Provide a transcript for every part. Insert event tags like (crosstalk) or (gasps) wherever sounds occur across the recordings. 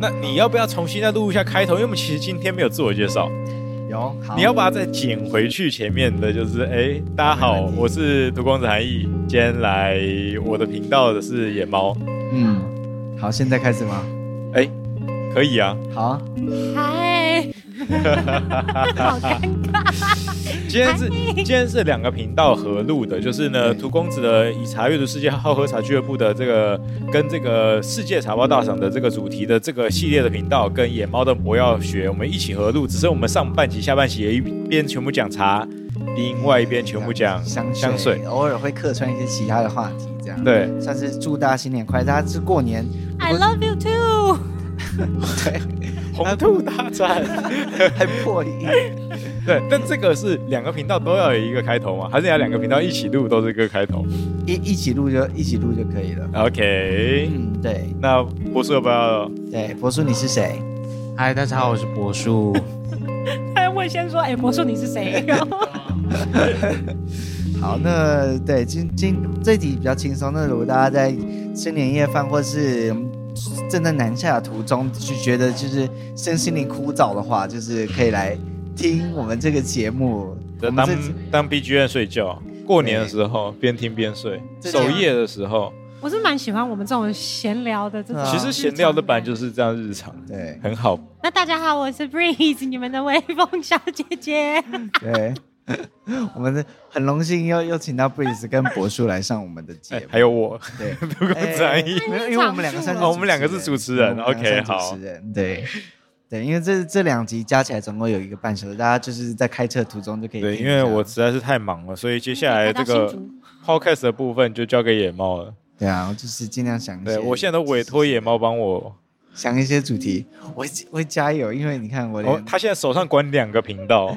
那你要不要重新再录一下开头？因为我们其实今天没有自我介绍。有，你要把它再剪回去前面的，就是哎，大家好，我是涂光子韩毅，今天来我的频道的是野猫。嗯，好，现在开始吗？哎，可以啊。好啊。嗨。(laughs) 好尴尬。今天是今天是两个频道合录的，就是呢，涂公子的以茶阅读世界好喝茶俱乐部的这个跟这个世界茶包大赏的这个主题的这个系列的频道，跟野猫的魔药学我们一起合录，只是我们上半集、下半集一边全部讲茶，另外一边全部讲香香水，偶尔会客串一些其他的话题，这样。对，算是祝大家新年快乐，大家是过年，I love you too，(laughs) 对，(laughs) 红兔大战。(laughs) 还破音。对，但这个是两个频道都要有一个开头吗？还是要两个频道一起录都是一个开头？一一起录就一起录就可以了。OK，嗯，对。那博叔要不要？对，博叔你是谁？嗨，大家好，我是博叔。(laughs) 他会先说：“哎，博叔你是谁？” (laughs) 好，那对今今这集比较轻松。那如果大家在吃年夜饭或是正在南下的途中，就觉得就是身心灵枯燥的话，就是可以来。听我们这个节目，当当 BGM 睡觉，过年的时候边听边睡，守夜的时候，我是蛮喜欢我们这种闲聊的这种。其实闲聊的版就是这样日常，对，很好。那大家好，我是 Breeze，你们的微风小姐姐。(laughs) 对，我们很荣幸又又请到 Breeze 跟博叔来上我们的节目，还有我，对，(laughs) 不在意，因为我们两个算是我们两个是主持人，OK，好，主持人对。对，因为这这两集加起来总共有一个半小时，大家就是在开车途中就可以。对，因为我实在是太忙了，所以接下来这个 podcast 的部分就交给野猫了。对啊，我就是尽量想一些。对，我现在都委托野猫帮我想一些主题，我会我会加油，因为你看我，哦，他现在手上管两个频道，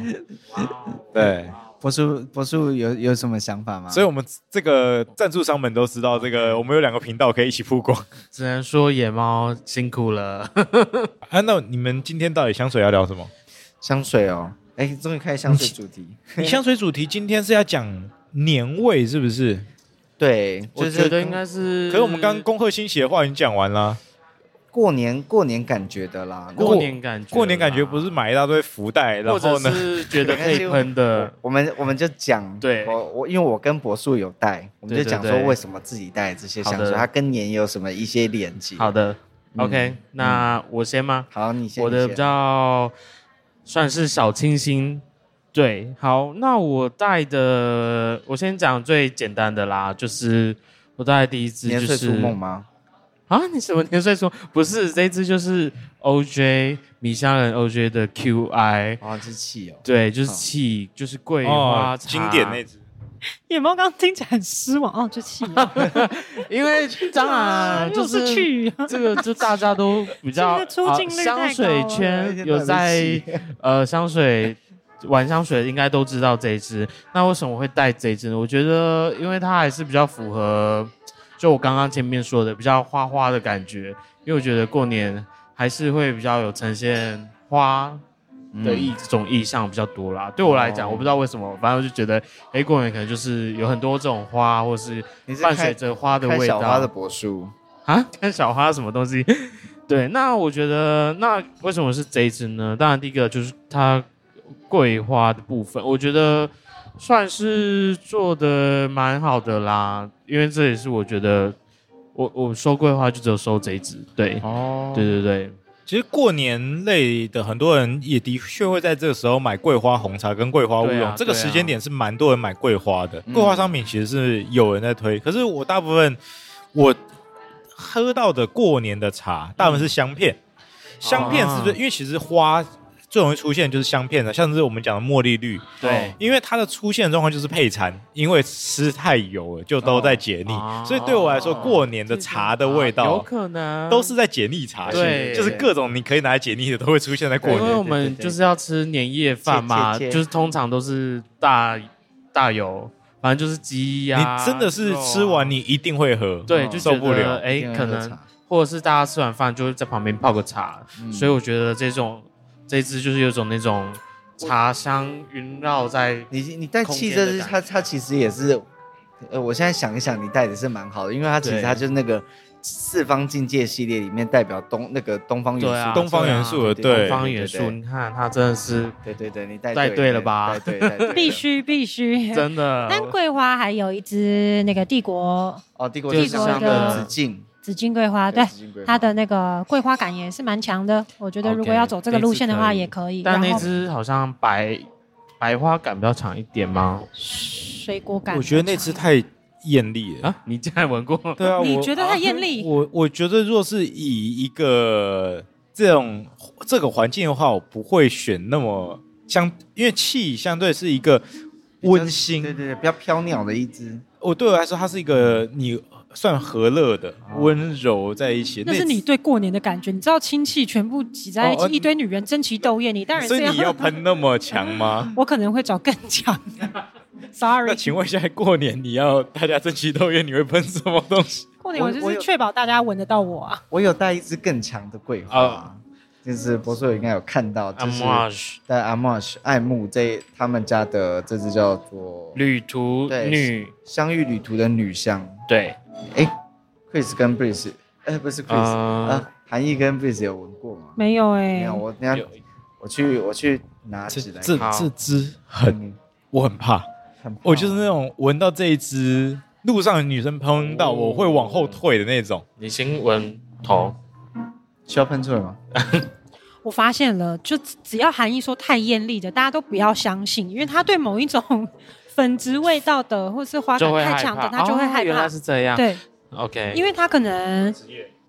(laughs) 对。柏树，柏树有有什么想法吗？所以，我们这个赞助商们都知道，这个我们有两个频道可以一起曝光。只能说野猫辛苦了。(laughs) 啊，那你们今天到底香水要聊什么？香水哦，哎，终于开始香水主题。你香水主题今天是要讲年味，是不是？对，我觉得应该是。可是我们刚刚恭贺新喜的话已经讲完了。过年过年感觉的啦，过年感觉，过年感觉不是买一大堆福袋，然后呢，是 (laughs) 觉得可以喷的。我们我们就讲，对，我我因为我跟柏树有带，我们就讲说为什么自己带这些香水，它跟年有什么一些连接。好的，OK，那我先吗？好，你先。我的比较算是小清新，对，好，那我带的，我先讲最简单的啦，就是我带的第一支就是年岁初梦吗？啊，你什么年岁说不是这一支就是 O J 米香人 O J 的 Q I 啊，这是气哦，对，就是气，哦、就是桂花茶、哦、经典那支。(laughs) 野猫刚刚听起来很失望哦，这气，(laughs) 因为当然 (laughs) 就是去这个，就大家都比较、啊、香水圈有在呃香水玩香水应该都知道这一支。那为什么我会带这一支呢？我觉得因为它还是比较符合。就我刚刚前面说的，比较花花的感觉，因为我觉得过年还是会比较有呈现花的意、嗯、这种意象比较多啦。对我来讲，哦、我不知道为什么，反正我就觉得，哎，过年可能就是有很多这种花，或是伴随着花的味道。小花的柏树啊？(laughs) 看小花什么东西？(laughs) 对，那我觉得，那为什么是这一支呢？当然，第一个就是它桂花的部分，我觉得。算是做的蛮好的啦，因为这也是我觉得我我收桂花就只有收这一支，对，哦，对对对。其实过年类的很多人也的确会在这个时候买桂花红茶跟桂花乌龙，啊、这个时间点是蛮多人买桂花的。桂花商品其实是有人在推，嗯、可是我大部分我喝到的过年的茶，大部分是香片。嗯、香片是不是？啊、因为其实花。最容易出现就是香片的，像是我们讲的茉莉绿，对，因为它的出现状况就是配餐，因为吃太油了，就都在解腻，哦、所以对我来说，过年的茶的味道有可能都是在解腻茶型，对，就是各种你可以拿来解腻的都会出现在过年。因为我们就是要吃年夜饭嘛，就是通常都是大大油，反正就是鸡呀、啊。你真的是吃完你一定会喝，对，就受不了。哎，可能或者是大家吃完饭就会在旁边泡个茶，嗯、所以我觉得这种。这支就是有种那种茶香萦绕在你你带气这支它它其实也是，呃，我现在想一想，你带的是蛮好的，因为它其实它就是那个四方境界系列里面代表东那个东方元素，东方元素的，对，东方元素，你看它真的是，对对对，你带带对了吧？对对，必须必须，真的。(laughs) 但桂花还有一支那个帝国哦，帝国帝国的紫荆。紫金桂花，对它的那个桂花感也是蛮强的。我觉得如果要走这个路线的话，也可以。但那只好像白白花感比较强一点吗？水果感。我觉得那只太艳丽了啊！你竟然闻过？对啊，(laughs) 你觉得太艳丽？我我觉得，若是以一个这种这个环境的话，我不会选那么相，因为气相对是一个温馨，对对对，比较飘渺的一只。我对我来说，它是一个你。算和乐的，温柔在一起。那是你对过年的感觉。你知道亲戚全部挤在一起，一堆女人争奇斗艳，你当然是。所以你要 (laughs) 喷那么强吗？(laughs) 我可能会找更强的。Sorry。(laughs) 那请问一下过年你要大家争奇斗艳，你会喷什么东西？过年我就是确保大家闻得到我啊。我有带一支更强的桂花，就是博士应该有看到，就是在 Amouage 爱慕这他们家的这支叫做旅途女相遇旅途的女香，对。哎，Chris 跟 Breeze，哎，不是 Chris，啊，韩奕跟 Breeze 有闻过吗？没有哎，没有。我等下我去我去拿起来。这这支很，我很怕，我就是那种闻到这一支路上的女生喷到，我会往后退的那种。你先闻头，需要喷出来吗？(laughs) 我发现了，就只要韩奕说太艳丽的，大家都不要相信，因为他对某一种。粉质味道的，或是花感太强的，他就会害怕。哦、原来是这样。对，OK。因为他可能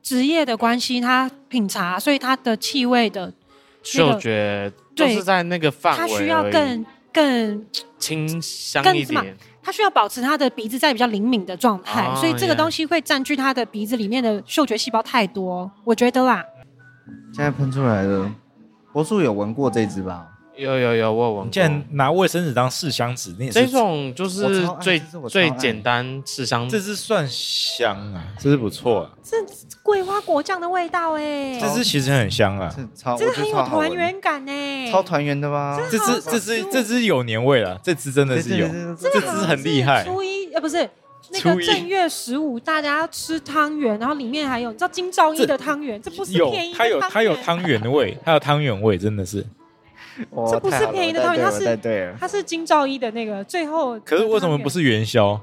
职业的关系，他品茶，所以他的气味的、那个、嗅觉就是在那个范围。他需要更更清香一点。他需要保持他的鼻子在比较灵敏的状态，哦、所以这个东西会占据他的鼻子里面的嗅觉细胞太多。我觉得啦。现在喷出来了，博树有闻过这支吧？有有有，我有闻过。你竟然拿卫生纸当试香纸，那这种就是最最简单试香。这支算香啊，这支不错啊。这桂花果酱的味道哎，这支其实很香啊，这支很有团圆感哎，超团圆的吗？这支这支这支有年味了，这支真的是有，这支很厉害。初一呃不是那个正月十五，大家要吃汤圆，然后里面还有你知道金兆一的汤圆，这不是便宜，它有它有汤圆味，它有汤圆味，真的是。(laughs) 这不是便宜的汤圆，它是它是金兆一的那个最后。可是为什么不是元宵？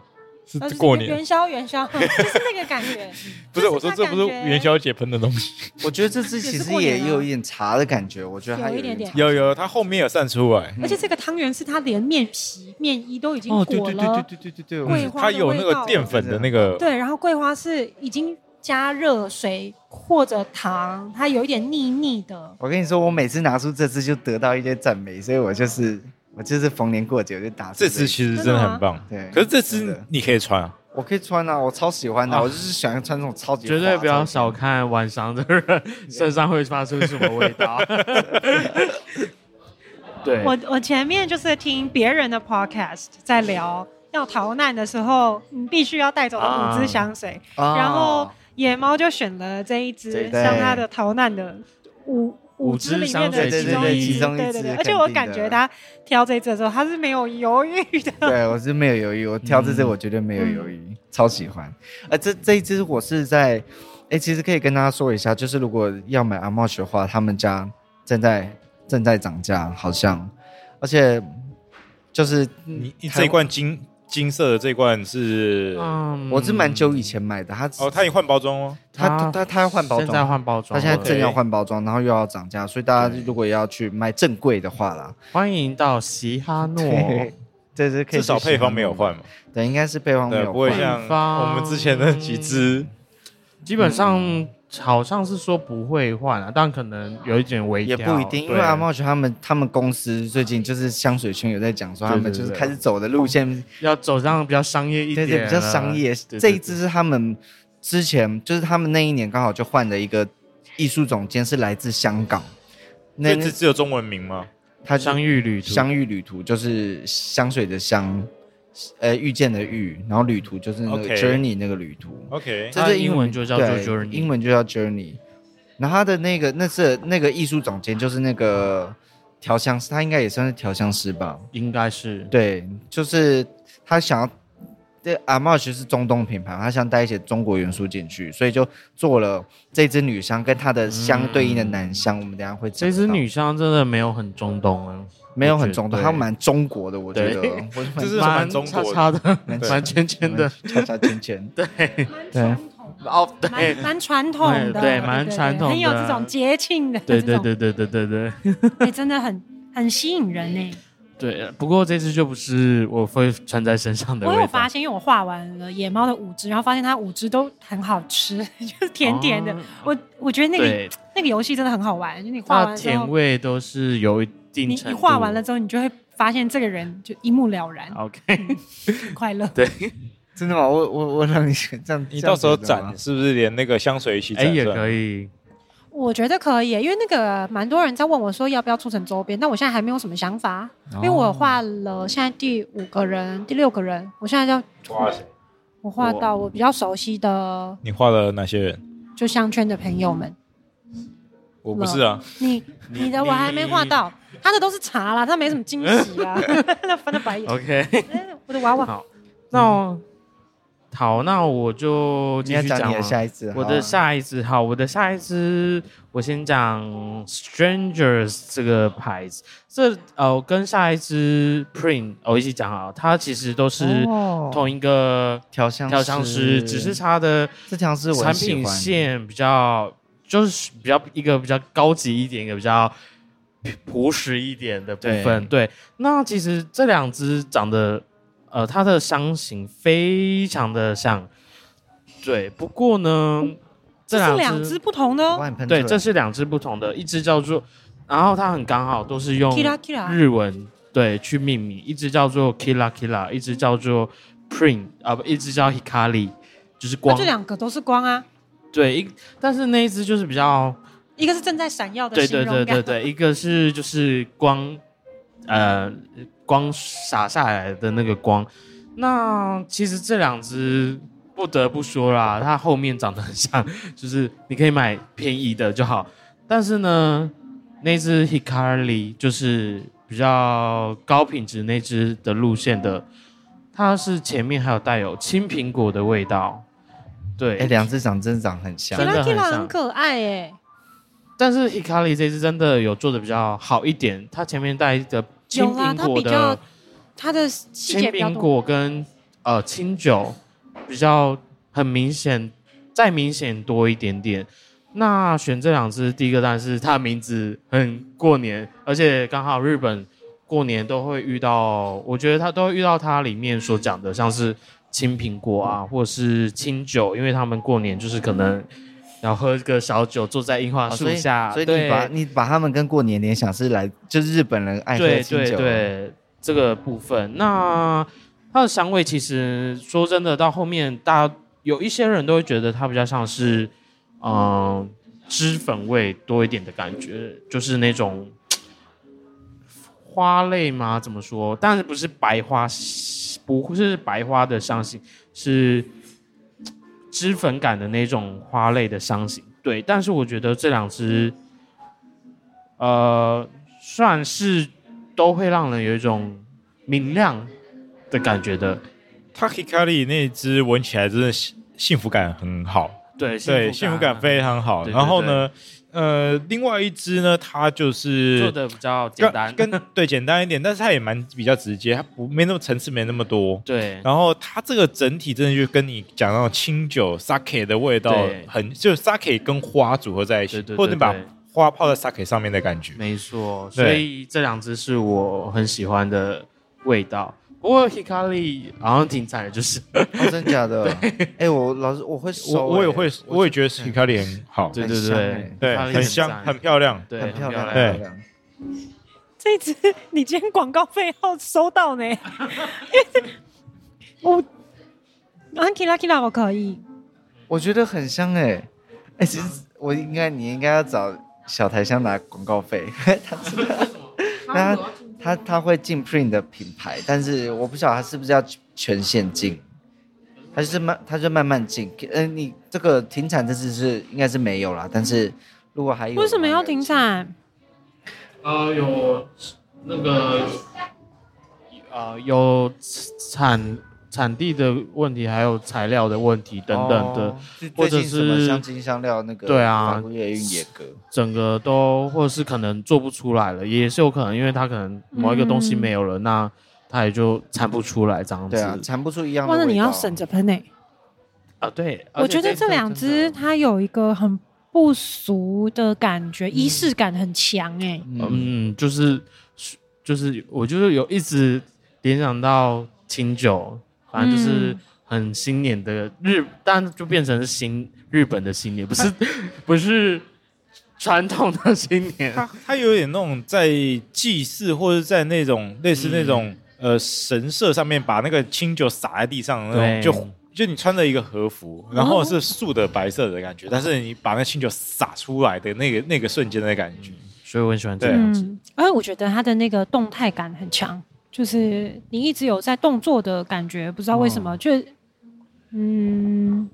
是过年元宵元宵，(laughs) 就是那个感觉。(laughs) 不是我说这不是元宵节喷的东西。我觉得这支其实也有一点茶的感觉，我觉得还有一点点。有有，它后面有散出来。而且这个汤圆是它连面皮面衣都已经裹了。对对对对对对对对。它有那个淀粉的那个。对，然后桂花是已经。加热水或者糖，它有一点腻腻的。我跟你说，我每次拿出这支就得到一些赞美，所以我就是我就是逢年过节我就打这支。其实真的很棒，对。可是这支你可以穿啊，我可以穿啊，我超喜欢的，啊、我就是喜欢穿这种超级。绝对不要小看晚上的人身上会发出什么味道。(laughs) 对，我我前面就是听别人的 podcast 在聊要逃难的时候，你必须要带走的五支香水，啊、然后。野猫就选了这一只，像它的逃难的五五只里面的其中一只，对对对，而且我感觉他挑这只的时候，他是没有犹豫的。对，我是没有犹豫，我挑这只我绝对没有犹豫，嗯、超喜欢。呃，这这一只我是在，哎，其实可以跟大家说一下，就是如果要买 Amouage 的话，他们家正在正在涨价，好像，而且就是你你这一罐金。金色的这罐是，嗯，我是蛮久以前买的，它哦，它已经换包装哦，它它它要换包装，现在换包装，它现在正要换包装，然后又要涨价，所以大家如果要去买正贵的话啦，欢迎到喜哈诺，(laughs) 这是至少配方没有换嘛，对，应该是配方没有换，不会像我们之前的几支，基本上。好像是说不会换啊，但可能有一点微调，也不一定，因为 Amouage 他们他们公司最近就是香水圈有在讲说，他们就是开始走的路线要走上比较商业一点，对对，比较商业。这一支是他们之前就是他们那一年刚好就换了一个艺术总监，是来自香港。那支只有中文名吗？它相遇旅途，香芋旅途就是香水的香。呃，遇见的遇，然后旅途就是那个 journey 那个旅途。OK，这是英文就叫做 journey，英文就叫 journey。然后他的那个那是那个艺术总监，就是那个调香师，他应该也算是调香师吧？应该是。对，就是他想要这 Armage 是中东品牌，他想带一些中国元素进去，所以就做了这支女香跟它的相对应的男香。嗯、我们等下会这支女香真的没有很中东啊，没有很中东，它蛮中国的，我觉得，就是蛮中国的，蛮圈圈的，叉叉圈圈，(laughs) 对。对。哦，对，蛮传统的，对，蛮传统的，很有这种节庆的，对对对对对对对，哎，真的很很吸引人呢。(laughs) 对，不过这次就不是我会穿在身上的。我有发现，因为我画完了野猫的五只，然后发现它五只都很好吃，(laughs) 就是甜甜的。我我觉得那个那个游戏真的很好玩，就你画完甜味都是有一定。你你画完了之后，你就会发现这个人就一目了然。OK，很快乐。(laughs) 对。(laughs) 真的吗？我我我让你这样，你到时候展是不是连那个香水一起展？哎，也可以。我觉得可以，因为那个蛮多人在问我说要不要出成周边，但我现在还没有什么想法，因为我画了现在第五个人、第六个人，我现在要画谁？我画到我比较熟悉的。你画了哪些人？就香圈的朋友们。我不是啊。你你的我还没画到，他的都是茶啦，他没什么惊喜啊。(laughs) 那翻了白眼。OK。我的娃娃。好，那。好，那我就继续讲你的下一支。我的下一支，好，我的下一支，我先讲 Strangers 这个牌子。这呃，跟下一支 Print 我一起讲啊，它其实都是同一个调香调香师，只是它的这调是产品线比较，就是比较一个比较高级一点，一个比较朴实一点的部分。对，对，那其实这两只长得。呃，它的香型非常的像，对。不过呢，这两支，两只不同的，对，这是两只不同的，一只叫做，然后它很刚好都是用日文对去命名，一只叫做 Kira Kira，一只叫做 Print 啊不，一只叫 Hikari，就是光。这两个都是光啊。对，一但是那一只就是比较，一个是正在闪耀的，对对对对对，(laughs) 一个是就是光，呃。光洒下来的那个光，那其实这两只不得不说啦，它后面长得很像，就是你可以买便宜的就好。但是呢，那只 Hikari 就是比较高品质那只的路线的，它是前面还有带有青苹果的味道。对，哎、欸，两只长真长很像，真的很像，很可爱哎。但是 Hikari 这支真的有做的比较好一点，它前面带一个。青苹果的，它的青苹果跟呃清酒比较很明显，再明显多一点点。那选这两支，第一个当然是它的名字很过年，而且刚好日本过年都会遇到，我觉得它都会遇到它里面所讲的，像是青苹果啊，或者是清酒，因为他们过年就是可能。然后喝个小酒，坐在樱花树下，哦，所以，你把你把他们跟过年联想是来，就是日本人爱喝清酒。对对对，这个部分。那它的香味其实说真的，到后面大家有一些人都会觉得它比较像是，嗯、呃，脂粉味多一点的感觉，就是那种花类吗？怎么说？但是不是白花，不是白花的香型，是。脂粉感的那种花类的香型，对，但是我觉得这两支，呃，算是都会让人有一种明亮的感觉的。Takikari 那支闻起来真的幸福感很好，对对，幸福感非常好。对对对，然后呢？呃，另外一支呢，它就是做的比较简单，跟对简单一点，但是它也蛮比较直接，它不没那么层次，没那么多。对，然后它这个整体真的就跟你讲那种清酒 sake 的味道很，对就 sake 跟花组合在一起，对对对对，或者你把花泡在 sake 上面的感觉。没错，所以这两支是我很喜欢的味道。不过 Hikari 好像挺惨的，就是哦，真假的？(laughs) 哎，我老师我会收，我也会，我也觉得 Hikari 很好，对对对对，很香，很漂亮，对，很漂亮，对。这支你今天广告费要收到呢？我 Kira Kira 我可以，我觉得很香哎，哎，其实我应该你应该要找小台香拿广告费，(laughs) 他知道，(laughs) 他。他他会进 print 的品牌，但是我不晓得他是不是要全线进，他就是慢，他就慢慢进。嗯、呃，你这个停产这次是应该是没有啦，但是如果还有，为什么要停产？呃，有那个呃有产产地的问题，还有材料的问题等等的，哦、或者是香精香料那个对啊，整个都或者是可能做不出来了，也是有可能，因为它可能某一个东西没有了，嗯、那它也就产不出来这样子。对啊，产不出一样的。哇，那你要省着喷诶。啊，对，我觉得这两支它有一个很不俗的感觉，仪、嗯、式感很强诶、欸。嗯，就是就是我就是有一直联想到清酒。反正就是很新年的日，但就变成是新日本的新年，不是 (laughs) 不是传统的新年。它它有点那种在祭祀或者在那种类似那种、嗯、呃神社上面把那个清酒洒在地上那种，就就你穿着一个和服，然后是素的白色的感觉，哦、但是你把那清酒洒出来的那个那个瞬间的感觉，所以我很喜欢这样子。而、嗯、我觉得它的那个动态感很强。就是你一直有在动作的感觉，不知道为什么，哦、就嗯，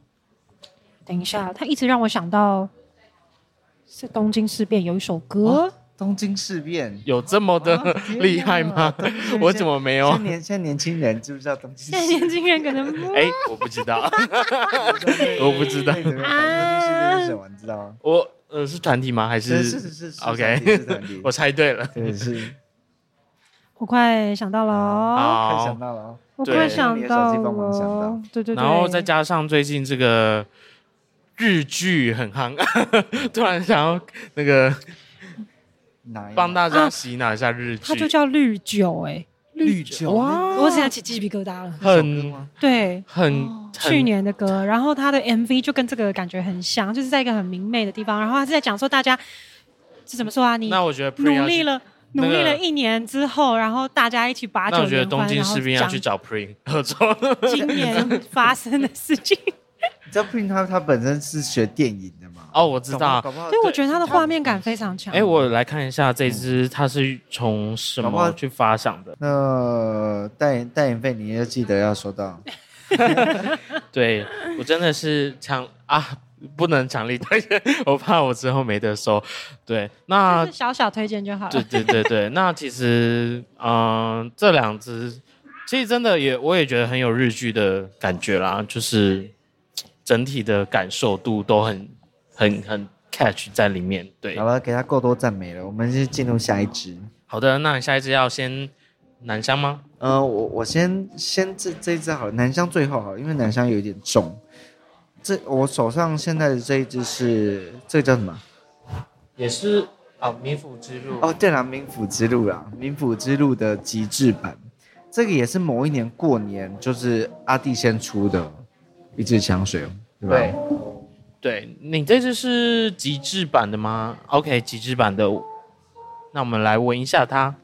等一下，他一直让我想到是东京事变有一首歌，哦、东京事变有这么的厉害吗？(laughs) 我怎么没有？现年现在年轻人知不知道东京事变？现在年轻人可能哎、欸，我不知道，(laughs) 我不知道啊，东京事变是什么？你知道吗？我呃是团体吗？还是是是是，是？OK，(laughs) 我猜对了，对是。我快想到了哦，快想到了，我快想到了，对对对。然后再加上最近这个日剧很夯，(laughs) 突然想要那个帮大家洗脑一下日剧，它就叫绿酒哎，绿酒哇，我现在起鸡皮疙瘩了，很对，很去年的歌，然后他的 MV 就跟这个感觉很像，就是在一个很明媚的地方，然后他是在讲说大家是怎么说啊？你那我觉得努力了。努力了一年之后，然后大家一起把酒。那我觉得东京士兵要去找 Pring 合作。今年发生的事情。(laughs) 你知道 Pring 他他本身是学电影的吗？哦，我知道。所以我觉得他的画面感非常强。哎，我来看一下这支，他是从什么去发想的？那代言代言费你要记得要收到。(laughs) 对，我真的是强啊。不能强力推荐，(laughs) 我怕我之后没得收。对，那小小推荐就好了。对对对对，那其实，嗯、呃，这两支其实真的也，我也觉得很有日剧的感觉啦，就是整体的感受度都很很很 catch 在里面。对，好了，给他够多赞美了，我们就进入下一支。好的，那你下一支要先南香吗？呃，我我先先这这一支好了，南香最后好了，因为南香有点重。这我手上现在的这一支是这个叫什么？也是啊，冥府之路。哦，对了，冥府之路啦，冥府之路的极致版，这个也是某一年过年，就是阿弟先出的一支香水，对吧？对，对，你这支是极致版的吗？OK，极致版的，那我们来闻一下它。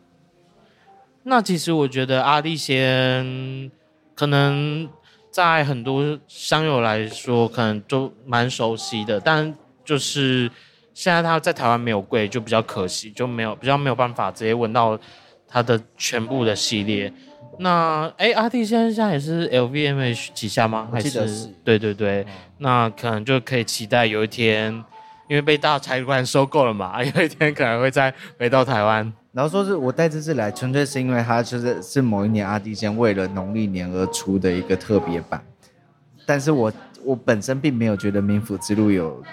那其实我觉得阿弟先可能。在很多香友来说，可能都蛮熟悉的，但就是现在它在台湾没有贵，就比较可惜，就没有比较没有办法直接闻到它的全部的系列。那哎，阿弟现在现在也是 LVMH 旗下吗？还是？是对对对，嗯，那可能就可以期待有一天，因为被大财团收购了嘛，(laughs) 有一天可能会再回到台湾。然后说是我带这次来，纯粹是因为它就是是某一年阿弟先为了农历年而出的一个特别版，但是我我本身并没有觉得冥府之路有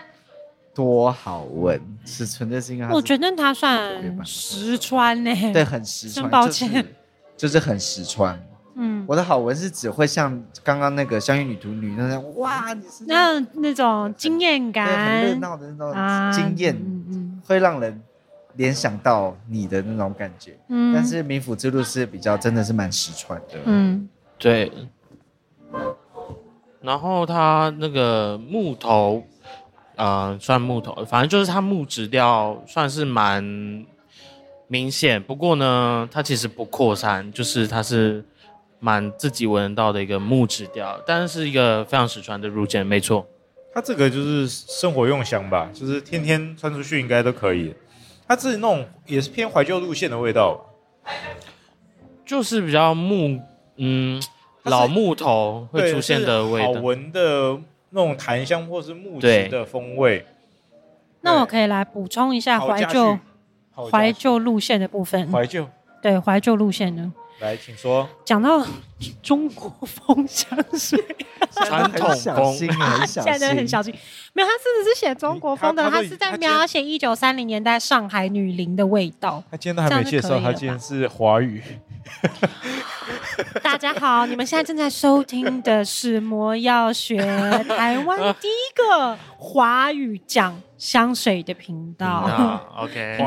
多好闻，是纯粹是因为我觉得它算实穿呢、欸，对，很实穿，抱歉，就是、就是很实穿。嗯，我的好闻是只会像刚刚那个香芋女图女那样，哇，你是那那种惊艳感，很热闹的那种惊艳、啊嗯嗯，会让人。联想到你的那种感觉，嗯，但是冥府之路是比较真的是蛮实穿的，嗯，对。然后它那个木头，呃，算木头，反正就是它木质调算是蛮明显。不过呢，它其实不扩散，就是它是蛮自己闻得到的一个木质调，但是是一个非常实穿的入间，没错。它这个就是生活用香吧，就是天天穿出去应该都可以。它自己那种也是偏怀旧路线的味道，就是比较木，嗯，老木头会出现的味道，好闻的那种檀香或是木质的风味。那我可以来补充一下怀旧怀旧路线的部分。怀旧，对怀旧路线呢，来，请说。讲到中国风香水，传统风，(laughs) 现在真的很小心。没有，他是不是写中国风的？他是在描写一九三零年代上海女伶的味道。他今天都还没介绍，他今天是华语。(laughs) 大家好，你们现在正在收听的是魔药学台湾第一个华语讲香水的频道。OK，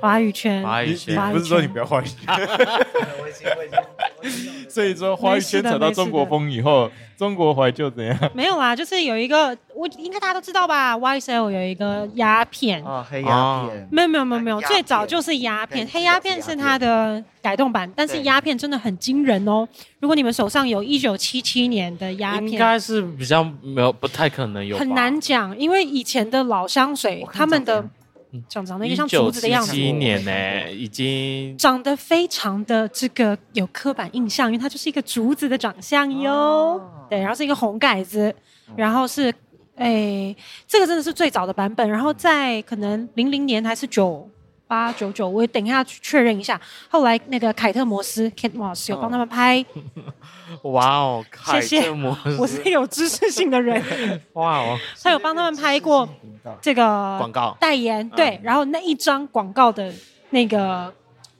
华语圈，华语圈，华语圈，不是说你不要华语圈。(laughs) (laughs) 所以说，华语圈扯到中国风以后，中国怀旧怎样？(laughs) 没有啊，就是有一个，我应该大家都知道吧？YSL 有一个鸦片啊，黑鸦片。没有没有没有没有，最早就是鸦片，黑鸦片是它的改动版，但是鸦片真的很惊人哦。如果你们手上有一九七七年的鸦片，应该是比较没有，不太可能有。很难讲，因为以前的老香水，他们的。长长得一个像竹子的样子。七七年呢、欸，已经长得非常的这个有刻板印象，因为它就是一个竹子的长相哟。哦、对，然后是一个红盖子，然后是，哎，这个真的是最早的版本。然后在可能零零年还是九。八九九，我等一下去确认一下。后来那个凯特摩斯 Kate Moss 有帮他们拍。(laughs) 哇哦，谢谢，我是有知识性的人。(laughs) 哇哦，他有帮他们拍过这个广告代言，对。然后那一张广告的那个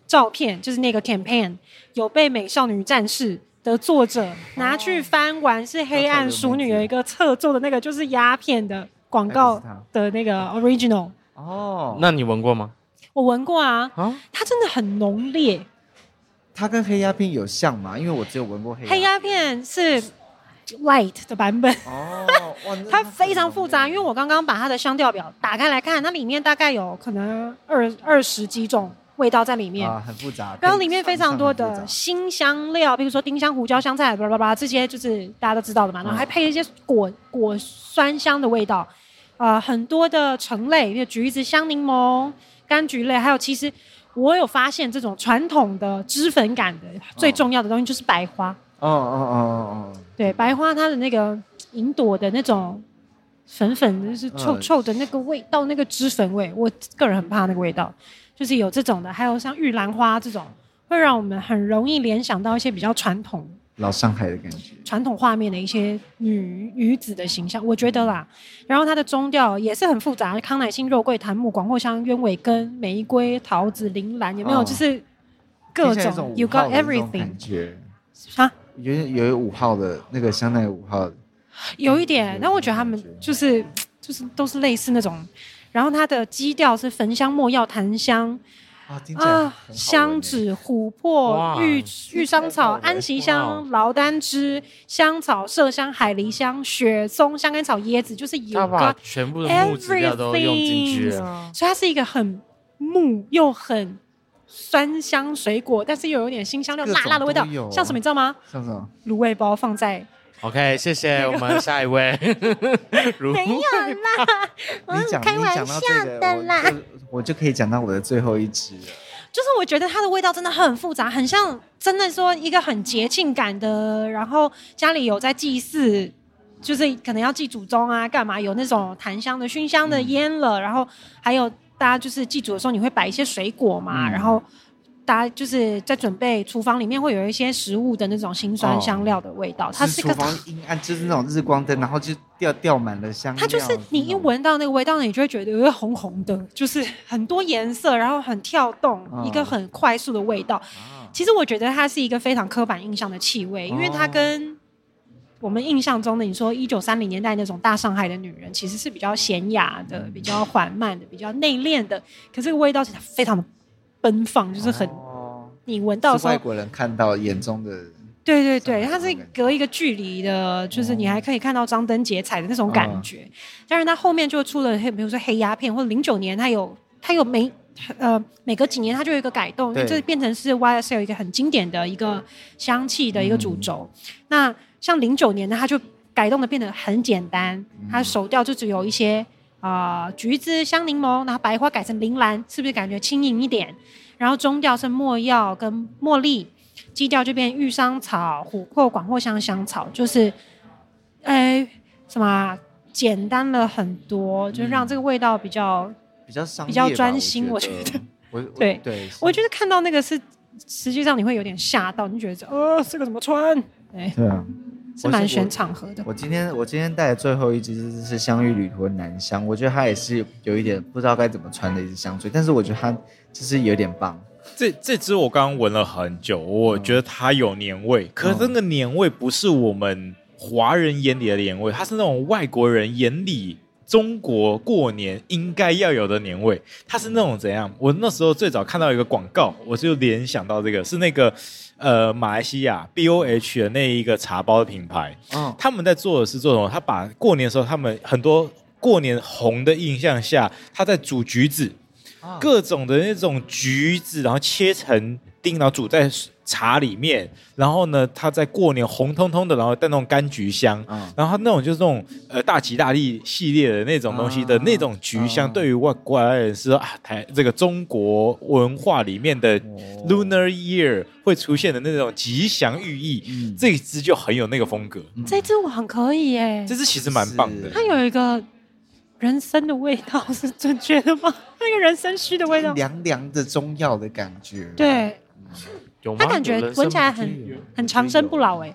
照片，就是那个 campaign，有被《美少女战士》的作者拿去翻完，是黑暗淑女有一个侧坐的那个，就是鸦片的广告的那个 original。哦，那你闻过吗？我闻过啊，啊它真的很浓烈。它跟黑鸦片有像吗？因为我只有闻过黑。黑鸦片是 light 的版本哦，(laughs) 它非常复杂。因为我刚刚把它的香调表打开来看，它里面大概有可能二二十几种味道在里面啊，很复杂。然后里面非常多的新香料，比如说丁香、胡椒、香菜，巴拉巴拉这些就是大家都知道的嘛。然后还配一些果果酸香的味道，啊、呃，很多的橙类，比如橘子、香柠檬。柑橘类，还有其实我有发现，这种传统的脂粉感的最重要的东西就是白花。哦哦哦哦哦，对，白花它的那个银朵的那种粉粉的，就是臭臭的那个味道，那个脂粉味，我个人很怕那个味道。就是有这种的，还有像玉兰花这种，会让我们很容易联想到一些比较传统。老上海的感觉，传统画面的一些女女子的形象，我觉得啦。然后它的中调也是很复杂，康乃馨、肉桂、檀木、广藿香、鸢尾根、玫瑰、桃子、铃兰，有没有？哦、就是各种，种，You got everything。感觉啊，有有五号的那个香奈五号的，有一点。但我觉得他们就是就是都是类似那种。然后它的基调是焚香、没药、檀香。啊，香脂、琥珀、玉玉桑草、安息香、劳丹脂、香草、麝香、海狸香、雪松、香甘草、椰子，就是有个全部的木质调都用进去了，所以它是一个很木又很酸香水果，但是又有点辛香料辣辣的味道，像什么你知道吗？像什么？卤味包放在。OK，谢谢我们下一位。(laughs) (laughs) 没有啦，(laughs) 我开玩笑的啦。我就可以讲到我的最后一支了，就是我觉得它的味道真的很复杂，很像真的说一个很节庆感的，然后家里有在祭祀，就是可能要祭祖宗啊，干嘛有那种檀香的熏香的烟了，嗯、然后还有大家就是祭祖的时候，你会摆一些水果嘛，嗯、然后。大家就是在准备厨房里面会有一些食物的那种辛酸香料的味道，哦、它是个厨房阴暗，就是那种日光灯，然后就掉掉满了香料。它就是你一闻到那个味道，你就会觉得有个红红的，就是很多颜色，然后很跳动，哦、一个很快速的味道。哦、其实我觉得它是一个非常刻板印象的气味，因为它跟我们印象中的你说一九三零年代那种大上海的女人，其实是比较娴雅的、比较缓慢的、比较内敛的，可是这个味道是非常的。奔放就是很，哦、你闻到的时候，外国人看到眼中的，对对对，它是隔一个距离的，就是你还可以看到张灯结彩的那种感觉。当然、哦，它后面就出了黑，比如说黑鸦片，或者零九年它有它有每呃每隔几年它就有一个改动，对就变成是 YSL 一个很经典的一个香气的一个主轴。嗯、那像零九年呢，它就改动的变得很简单，它手调就只有一些。啊、呃，橘子、香柠檬，然后白花改成铃兰，是不是感觉轻盈一点？然后中调是墨药跟茉莉，基调就变玉桑草、琥珀、广藿香、香草，就是，哎，什么、啊、简单了很多，嗯、就让这个味道比较比较比较专心。我觉得，(laughs) 我对对，我觉得看到那个是实际上你会有点吓到，你觉得呃这个怎么穿？哎，对啊，是蛮选场合的。我，我今天我今天带的最后一支是香芋旅途的南香，我觉得它也是有一点不知道该怎么穿的一支香水，但是我觉得它其实有点棒。这这支我刚刚闻了很久，我觉得它有年味，嗯、可是那个年味不是我们华人眼里的年味，它是那种外国人眼里。中国过年应该要有的年味，它是那种怎样？我那时候最早看到一个广告，我就联想到这个是那个呃马来西亚 B O H 的那一个茶包的品牌。嗯，他们在做的是做什么？他把过年的时候，他们很多过年红的印象下，他在煮橘子，各种的那种橘子，然后切成丁，然后煮在。茶里面，然后呢，它在过年红彤彤的，然后带那种柑橘香，嗯、然后它那种就是那种呃大吉大利系列的那种东西的那种橘香，嗯、对于外国来人是说啊，台这个中国文化里面的 Lunar Year 会出现的那种吉祥寓意，嗯、这一支就很有那个风格。嗯、这支我很可以耶，这支其实蛮棒的，它有一个人参的味道，是正确的吗？(laughs) 那个人参须的味道，凉凉的中药的感觉，对。他感觉闻起来很很长生不老哎，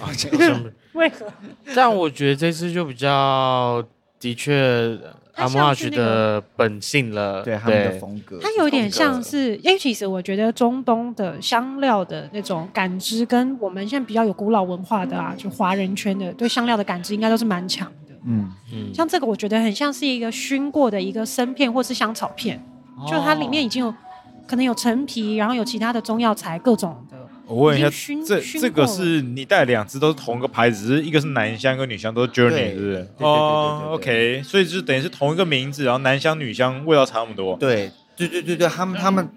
啊，(laughs) 为何？但我觉得这次就比较的确，Amouage 的本性了，对他们的风格，它有点像是，因为其实我觉得中东的香料的那种感知，跟我们现在比较有古老文化的啊，就华人圈的对香料的感知，应该都是蛮强的。嗯。嗯，像这个我觉得很像是一个熏过的一个生片或是香草片，就它里面已经有。可能有陈皮，然后有其他的中药材，各种的。我问一下，这这个是你带两只都是同一个牌子，只是一个是男香，一个女香，都是 Journey，是不是？哦，OK，所以就是等于是同一个名字，然后男香女香味道差那么多。对，对对对对，他们他们，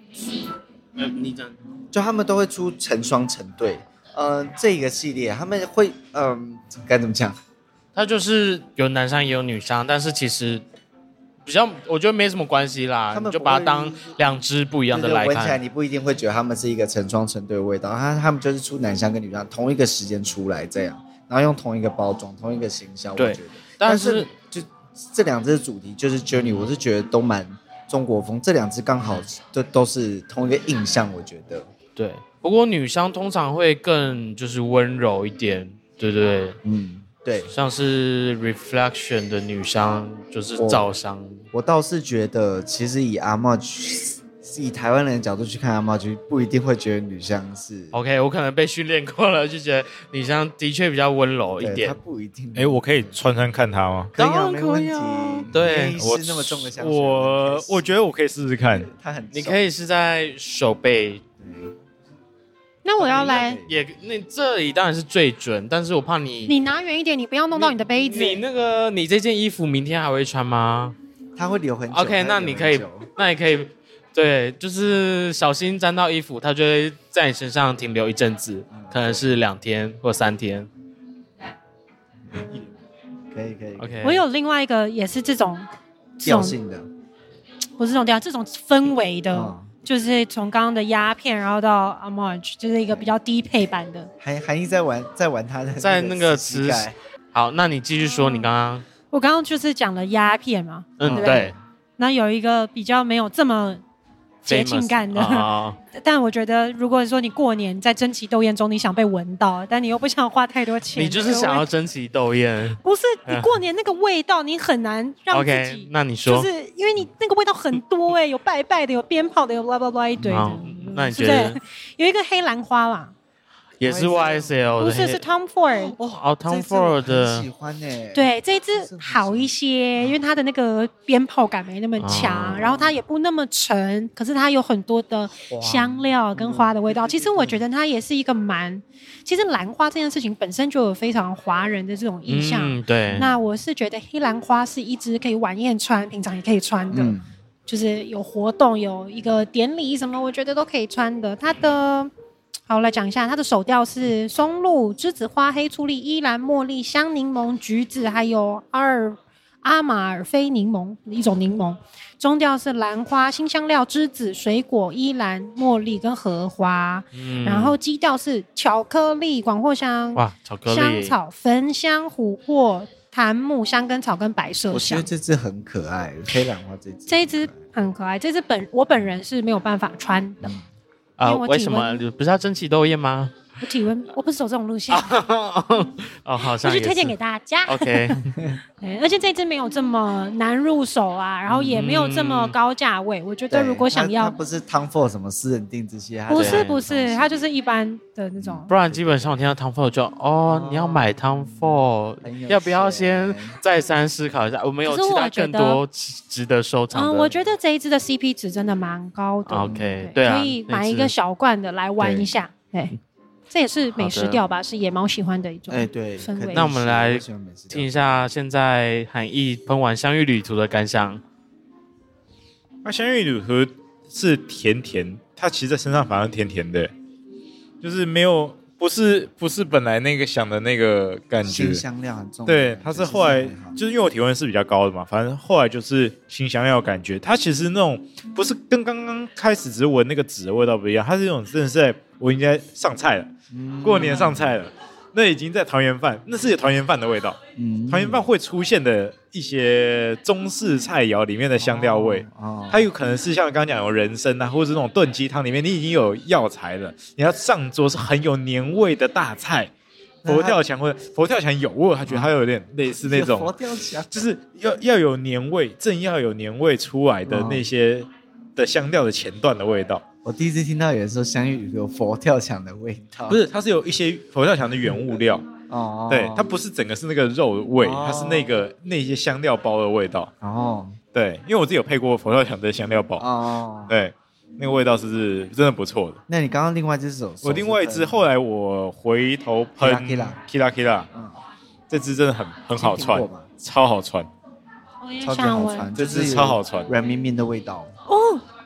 嗯，你讲，就他们都会出成双成对。嗯，这个系列他们会，嗯，该怎么讲？它就是有男香也有女香，但是其实。比较，我觉得没什么关系啦，他们就把它当两只不一样的来看。闻起来你不一定会觉得他们是一个成双成对的味道，他他们就是出男香跟女香同一个时间出来这样，然后用同一个包装、同一个形象。对，我觉得但是，就这两只主题就是 Journey，我是觉得都蛮中国风，这两只刚好都都是同一个印象，我觉得。对，不过女香通常会更就是温柔一点，对对对，嗯。对，像是 Reflection 的女香就是皂香。我倒是觉得，其实以 Amouage，以台湾人的角度去看 Amouage，不一定会觉得女香是。OK，我可能被训练过了，就觉得女香的确比较温柔一点。它不一定。哎，我可以穿穿看她吗？当然可以啊。对，我是那么重的香。我我觉得我可以试试看。它很，你可以是在手背。那我要来也，那这里当然是最准，但是我怕你，你拿远一点，你不要弄到你的杯子。你那个，你这件衣服明天还会穿吗？它会留很久。OK，那你可以，那你可以，对，就是小心沾到衣服，它就会在你身上停留一阵子，可能是两天或三天。可以可以。OK，我有另外一个也是这种调性的，不是这种调，这种氛围的。就是从刚刚的鸦片，然后到 Amouage，就是一个比较低配版的。韩韩义在玩，在玩他的在那个词。好，那你继续说，你刚刚。我刚刚就是讲了鸦片嘛，嗯，对。那有一个比较没有这么。节庆感的，oh. (laughs) 但我觉得，如果说你过年在争奇斗艳中，你想被闻到，但你又不想花太多钱，你就是想要争奇斗艳。(laughs) 不是，你 (laughs) 过年那个味道，你很难让自己。Okay, 那你说，就是因为你那个味道很多哎、欸，有拜拜的，有鞭炮的，有 blah blah blah 一堆的。Oh. 那你觉得有一个黑兰花啦？也是 YSL 的，不是是 Tom Ford 哦，Tom Ford 的喜欢呢。对，这一支好一些，因为它的那个鞭炮感没那么强，然后它也不那么沉，可是它有很多的香料跟花的味道。其实我觉得它也是一个蛮，其实兰花这件事情本身就有非常华人的这种印象。对，那我是觉得黑兰花是一支可以晚宴穿，平常也可以穿的，就是有活动有一个典礼什么，我觉得都可以穿的。它的。好，我来讲一下，它的首调是松露、栀子花、黑醋栗、依兰、茉莉、香柠檬、橘子，还有阿尔阿马尔菲柠檬一种柠檬。中调是兰花、新香料、栀子、水果、依兰、茉莉跟荷花。嗯，然后基调是巧克力、广藿香、哇，巧克力、香草、焚香、琥珀、檀木、香根草跟白色香。我觉得这只很可爱，黑兰花这支。这一只很可爱，这只本我本人是没有办法穿的。嗯啊，为什么不是要争奇斗艳吗？我体温，(laughs) 我不是走这种路线。哦，好像也是。我去推荐给大家。OK。(laughs) 而且这支没有这么难入手啊，然后也没有这么高价位。我觉得如果想要，它不是 Tom Ford 什么私人定制系，不是不是，它就是一般的那种。不然基本上我听到 Tom Ford 就哦，你要买 Tom Ford，要不要先再三思考一下？我们有其他更多值得收藏。嗯，我觉得这一支的 CP 值真的蛮高的。OK，对啊，可以买一个小罐的来玩一下。对。这也是美食调吧，是野猫喜欢的一种哎，对氛围。那我们来听一下现在韩奕喷完香芋旅途的感想。那香芋旅途是甜甜，它其实在身上反而甜甜的，就是没有不是不是本来那个想的那个感觉。辛香料很重。对，它是后来就是因为我体温是比较高的嘛，反正后来就是辛香料感觉。它其实那种不是跟刚刚开始只是闻那个纸的味道不一样，它是那种真的是在我应该上菜了。过年上菜了，那已经在团圆饭，那是有团圆饭的味道。嗯，团圆饭会出现的一些中式菜肴里面的香料味，哦，它有可能是像刚刚讲有人参啊，或者是那种炖鸡汤里面你已经有药材了，你要上桌是很有年味的大菜。佛跳墙或者佛跳墙有味，他觉得它有点类似那种，(laughs) 佛跳墙就是要要有年味，正要有年味出来的那些的香料的前段的味道。我第一次听到有人说香芋有佛跳墙的味道，不是，它是有一些佛跳墙的原物料。哦，对，它不是整个是那个肉的味，它是那个那些香料包的味道。哦，对，因为我自己有配过佛跳墙的香料包。哦，对，那个味道是真的不错的。那你刚刚另外一只手，我另外一只后来我回头喷 Kira Kira，嗯，这只真的很很好穿，超好穿，超级好穿，这只超好穿，软绵绵的味道。哦。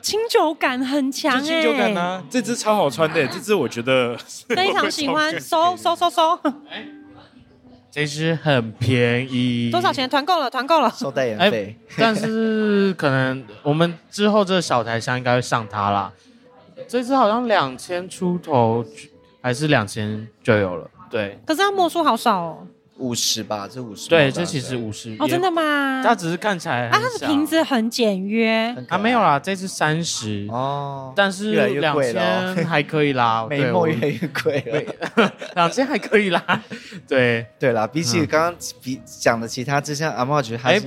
清酒感很强哎，清酒感呢？这支超好穿的，这支我觉得 (laughs) 非常喜欢，收收收收。(laughs) 这支很便宜，多少钱？团购了，团购了，收代言费。但是可能我们之后这个小台箱应该会上它啦。这支好像两千出头，还是两千就有了。对，可是它墨数好少哦。五十吧，这五十。对，这其实五十。哦，真的吗？它只是看起来啊，它的瓶子很简约。啊，没有啦，这是三十哦，但是两千还可以啦。美梦越来越贵了，两千还可以啦。(laughs) 对 (laughs) (laughs) 对啦，比起刚刚比讲的其他支，像阿茂觉得还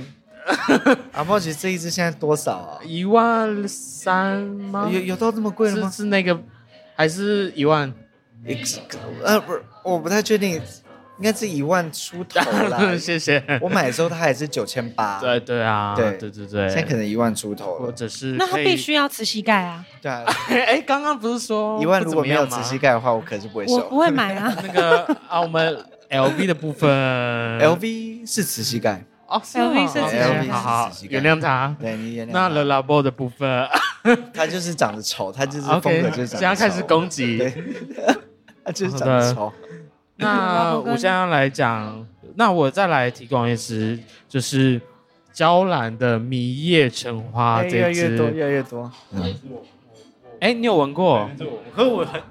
阿茂觉得这一支现在多少啊？一万三吗？有有到这么贵了吗？是那个还是一万？呃，不是，我不太确定。应该是一万出头啦，(laughs) 谢谢。我买的时候它还是九千八。对对啊，对对对对。现在可能一万出头，或者是那它必须要磁吸盖啊。对啊。(laughs) 哎，刚刚不是说一万如果没有磁吸盖的话，我可是不会收。我不会买啊。(laughs) 那个啊，我们 LV 的部分，LV 是磁吸盖哦，LV 是 LV，好好原谅他。对你原谅。那 Le Labo 的部分，他就是长得丑，他就是风格就是长得丑。现在开始攻击，他就是长得丑。(laughs) 那我现在来讲，那我再来提供一支，就是娇兰的迷夜橙花这支，越来越多，越来越多。嗯，哎，你有闻过？可我很，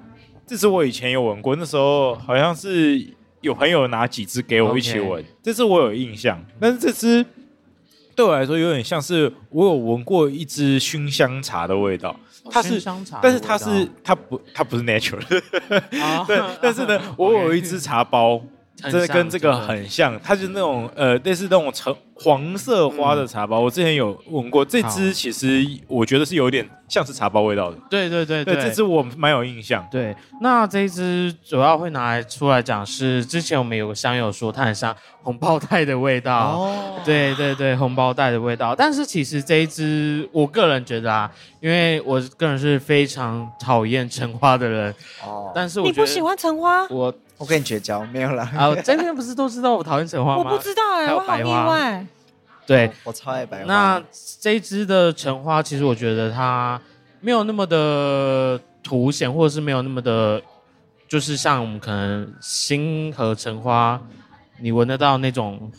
这支我以前有闻过，那时候好像是有朋友拿几支给我一起闻，这支我有印象，但是这支对我来说有点像是我有闻过一支熏香茶的味道。它是，但是它是它不它不是 natural，对，但是呢，(laughs) 我有一支茶包，真的跟这个很像，它就是那种呃类似那种橙黄色花的茶包，我之前有闻过，这支其实我觉得是有点像是茶包味道的，对对对对，这支我蛮有印象。对，那这一支主要会拿来出来讲是，之前我们有个香友说它很像红包袋的味道，哦，对对对，红包袋的味道。但是其实这一支，我个人觉得啊，因为我个人是非常讨厌橙花的人，哦，但是我你不喜欢橙花，我我跟你绝交，没有啦。啊，真的不是都知道我讨厌橙花吗？我不知道哎、欸，我好意外。对，我超爱白花。那这一支的橙花，其实我觉得它没有那么的凸显，或者是没有那么的，就是像我们可能星河橙花，你闻得到那种，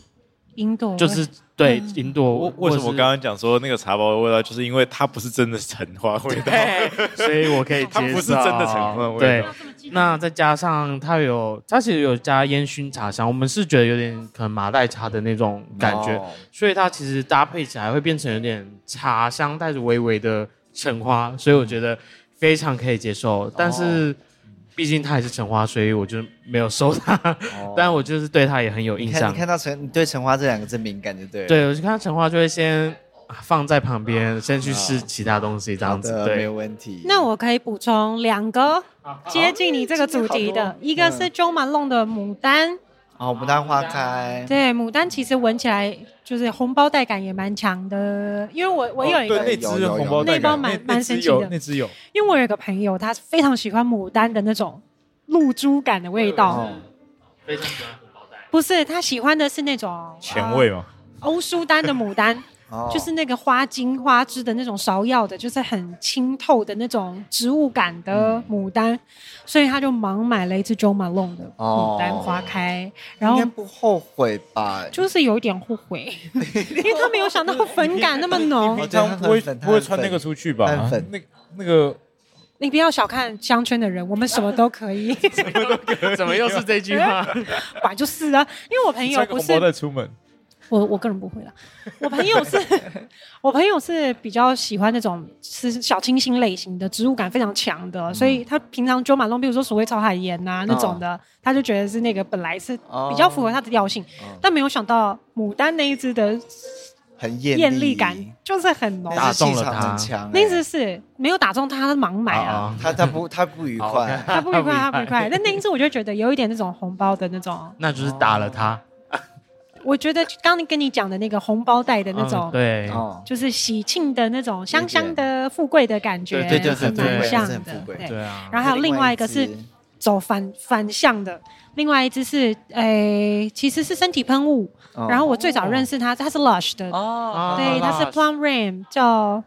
云朵，就是对云朵。为什么我刚刚讲说那个茶包的味道，就是因为它不是真的橙花味道，(laughs) 所以我可以接受。它不是真的橙花味道。那再加上它有，它其实有加烟熏茶香，我们是觉得有点可能马黛茶的那种感觉，oh. 所以它其实搭配起来会变成有点茶香带着微微的橙花，所以我觉得非常可以接受，但是毕竟他也是橙花，所以我就没有收他。哦、(laughs) 但我就是对他也很有印象。你看，你看到橙，你对橙花这两个字敏感就对了。对，我就看到橙花就会先放在旁边，先去试其他东西，这样子。对，没有问题。那我可以补充两个接近你这个主题的，一个是 Jo Malone 的牡丹。哦，牡丹花开。对，牡丹其实闻起来就是红包袋感也蛮强的，因为我我有一个那只红包袋那包蛮蛮神奇的，那只有。因为我有一个朋友，他非常喜欢牡丹的那种露珠感的味道，非常喜欢红包袋。不是，他喜欢的是那种前卫吗？欧舒丹的牡丹。就是那个花茎花枝的那种芍药的，就是很清透的那种植物感的牡丹，嗯、所以他就盲买了一支 Jo Malone 的牡丹花开，哦、然后应该不后悔吧？就是有一点后悔，因为他没有想到粉感那么浓。(laughs) 平常不会不会穿那个出去吧？那那个，你不要小看乡村的人，我们什么都可以。(laughs) 什么都可以？怎么又是这句话？(laughs) 本来就是啊，因为我朋友不是出门。我我个人不会啦，我朋友是，(laughs) 我朋友是比较喜欢那种是小清新类型的，植物感非常强的，嗯、所以他平常 Jo Malone，比如说所谓草海盐呐那种的，哦、他就觉得是那个本来是比较符合他的调性，哦、但没有想到牡丹那一只的很艳艳丽感就是很浓，打中了他，那一支是没有打中他，他盲买啊，他他不他不愉快，他不愉快，他不愉快，但那一只我就觉得有一点那种红包的那种，那就是打了他。我觉得刚刚跟你讲的那个红包袋的那种，对，就是喜庆的那种香香的富贵的感觉，对对对，蛮像的，对啊。然后还有另外一个是走反反向的，另外一只是诶，其实是身体喷雾。然后我最早认识它，它是 Lush 的，哦，对，它是 Plum Rain，叫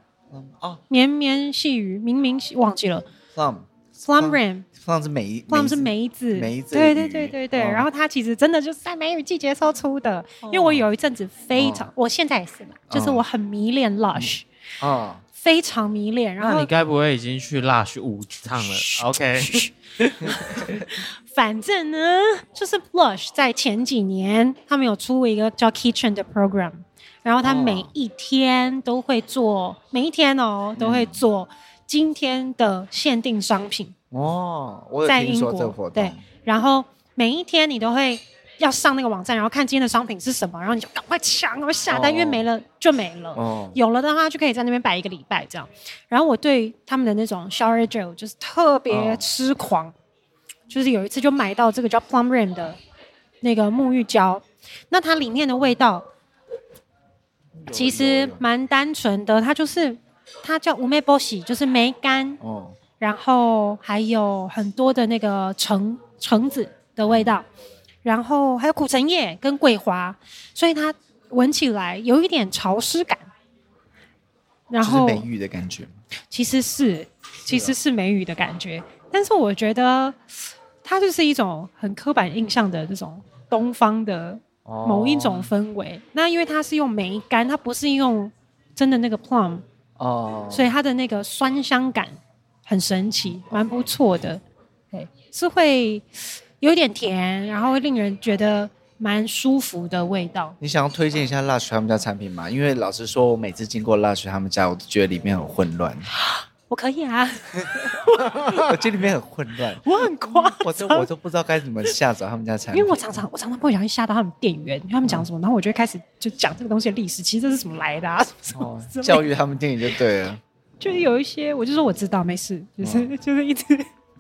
哦绵绵细雨，明明忘记了 Plum Plum Rain。放是梅，放是梅子，梅子，对对对对对。然后它其实真的就是在梅雨季节时候出的，因为我有一阵子非常，我现在也是嘛，就是我很迷恋 Lush，啊，非常迷恋。然后你该不会已经去 Lush 五趟了？OK，(laughs) 反正呢，就是 Lush 在前几年他们有出一个叫 Kitchen 的 program，然后他每一天都会做，每一天哦都会做今天的限定商品。哦，我有听说这个活动。对，然后每一天你都会要上那个网站，然后看今天的商品是什么，然后你就赶快抢，然后下单，因为没了就没了。哦。有了的话，就可以在那边摆一个礼拜这样。然后我对他们的那种 shower gel 就是特别痴狂，哦、就是有一次就买到这个叫 Plum Rain 的那个沐浴胶，那它里面的味道其实蛮单纯的，它就是它叫乌梅波喜，就是梅干。哦。然后还有很多的那个橙橙子的味道，然后还有苦橙叶跟桂花，所以它闻起来有一点潮湿感。然后是梅雨的感觉，其实是其实是梅雨的感觉，但是我觉得它就是一种很刻板印象的这种东方的某一种氛围。哦、那因为它是用梅干，它不是用真的那个 plum 哦，所以它的那个酸香感。很神奇，蛮不错的，对，是会有点甜，然后会令人觉得蛮舒服的味道。你想要推荐一下 Lush 他们家产品吗？因为老实说，我每次经过 Lush 他们家，我都觉得里面很混乱。(gasps) 我可以啊，(laughs) 我这里面很混乱，(laughs) 我很夸，我都我都不知道该怎么下载他们家产品。因为我常常我常常不小心吓到他们店员，他们讲什么，然后我就会开始就讲这个东西的历史，其实这是怎么来的啊？什么哦，教育他们店员就对了。就是有一些，我就说我知道，没事，就是、哦、就是一直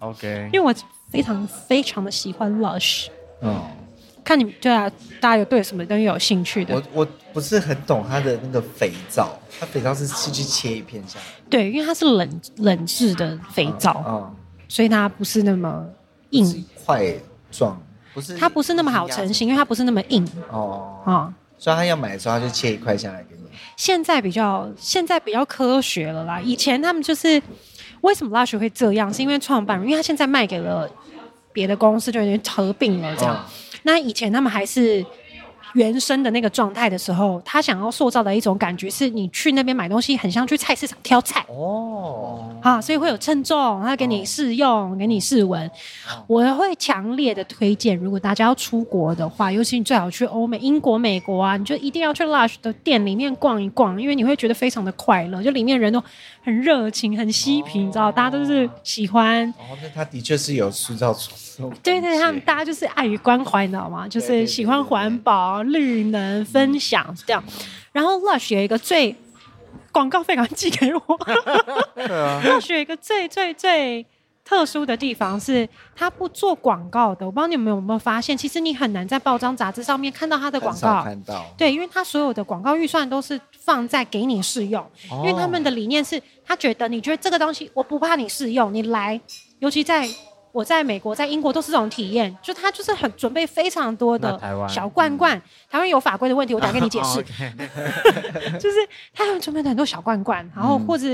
，OK。因为我非常非常的喜欢 Lush，嗯，看你对啊，大家有对什么东西有兴趣的？我我不是很懂它的那个肥皂，它肥皂是是去切一片下来，对，因为它是冷冷制的肥皂，所以它不是那么硬块状，不是它不是那么好成型，因为它不是那么硬哦，啊、嗯，所以他要买的时候，他就切一块下来给你。现在比较现在比较科学了啦，以前他们就是为什么 Lush 会这样？是因为创办人，因为他现在卖给了别的公司，就有点合并了这样。哦、那以前他们还是原生的那个状态的时候，他想要塑造的一种感觉是，你去那边买东西，很像去菜市场挑菜哦。啊，所以会有称重，他给你试用，给你试闻。我会强烈的推荐，如果大家要出国的话，尤其你最好去欧美、英国、美国啊，你就一定要去 Lush 的店里面逛一逛，因为你会觉得非常的快乐，就里面人都很热情、很嬉皮，你知道，大家都是喜欢。哦，那他的确是有塑造出。对对，他们大家就是爱与关怀，你知道吗？就是喜欢环保、绿能、分享这样。然后 Lush 有一个最。广告费赶快寄给我。(laughs) 对啊。(laughs) 要学一个最最最特殊的地方是，他不做广告的。我不知道你们有没有发现，其实你很难在报章杂志上面看到他的广告。看到。对，因为他所有的广告预算都是放在给你试用，因为他们的理念是，他觉得你觉得这个东西，我不怕你试用，你来，尤其在。我在美国、在英国都是这种体验，就他就是很准备非常多的小罐罐。台湾、嗯、有法规的问题，我等下跟你解释。Oh, okay. (laughs) (laughs) 就是他会准备很多小罐罐，然后或者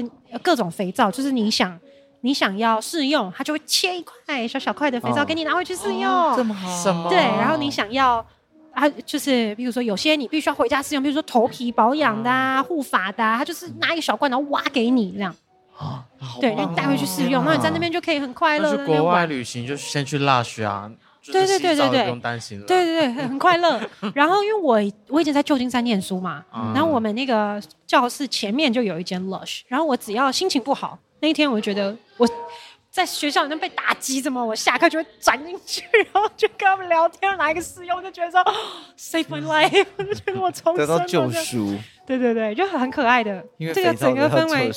各种肥皂，就是你想你想要试用，他就会切一块小小块的肥皂给你拿回去试用。Oh, oh, 这么好？什么？对，然后你想要啊，就是比如说有些你必须要回家试用，比如说头皮保养的、啊、护发的、啊，他就是拿一个小罐然后挖给你这样。啊，对，你带回去试用，那你在那边就可以很快乐。去国外旅行就先去 Lush 啊，对对对对对，不用担心了。对对对，很快乐。(laughs) 然后因为我我以前在旧金山念书嘛，然后我们那个教室前面就有一间 Lush，然后我只要心情不好，那一天我就觉得我在学校里面被打击，怎么我下课就会转进去，(laughs) 然后就跟他们聊天，拿一个试用，就觉得说 (gasps) save my life，我 (laughs) 就觉得我重生了，得到救赎。对对对，就很可爱的，因为这个整个氛围。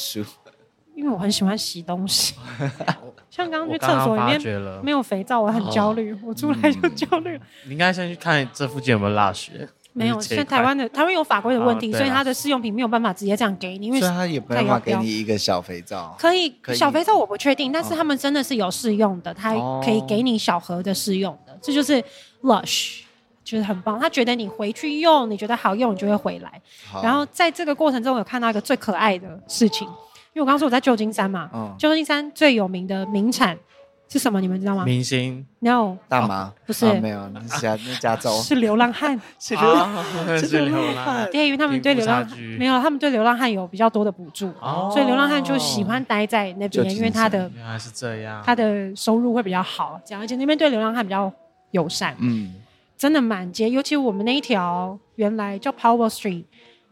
因为我很喜欢洗东西，(laughs) 像刚刚去厕所里面没有肥皂，我很焦虑。我出来就焦虑。你应该先去看这附近有没有 Lush。没有，像台湾的台湾有法规的问题，所以它的试用品没有办法直接这样给你，因为他也没办法给你一个小肥皂。可以，小肥皂我不确定，但是他们真的是有试用的，他可以给你小盒的试用的，这就是 Lush，就是很棒。他觉得你回去用，你觉得好用，你就会回来。然后在这个过程中，我有看到一个最可爱的事情。因为我刚刚说我在旧金山嘛，旧金山最有名的名产是什么？你们知道吗？明星？No，大麻？不是，没有，那加那加州是流浪汉，(laughs) 是流浪汉，是流浪汉。对，因为他们对流浪没有，他们对流浪汉有比较多的补助，所以流浪汉就喜欢待在那边，因为他的原来是这样，他的收入会比较好，这样，而且那边对流浪汉比较友善。嗯，真的满街，尤其我们那一条原来叫 Power Street。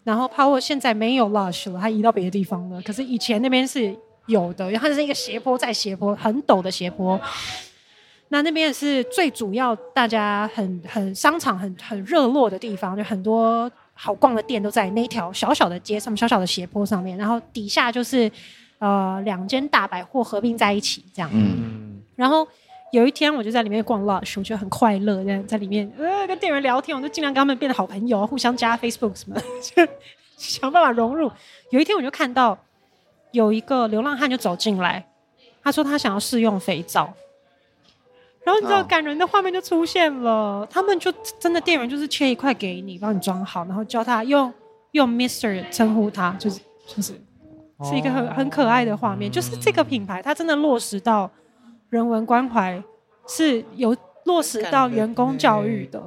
然后 Power 现在没有 Lush 了，它移到别的地方了。可是以前那边是有的，它是一个斜坡再斜坡，很陡的斜坡。那那边是最主要，大家很很商场很很热络的地方，就很多好逛的店都在那条小小的街上，小小的斜坡上面。然后底下就是呃两间大百货合并在一起这样。嗯。然后。有一天，我就在里面逛 Lush，我觉得很快乐，在在里面呃跟店员聊天，我就尽量跟他们变得好朋友，互相加 Facebook 什么的，就 (laughs) 想办法融入。有一天，我就看到有一个流浪汉就走进来，他说他想要试用肥皂，然后你知道感人的画面就出现了，他们就真的店员就是切一块给你，帮你装好，然后教他用用 Mister 称呼他，就是就是是一个很很可爱的画面，就是这个品牌它真的落实到。人文关怀是有落实到员工教育的，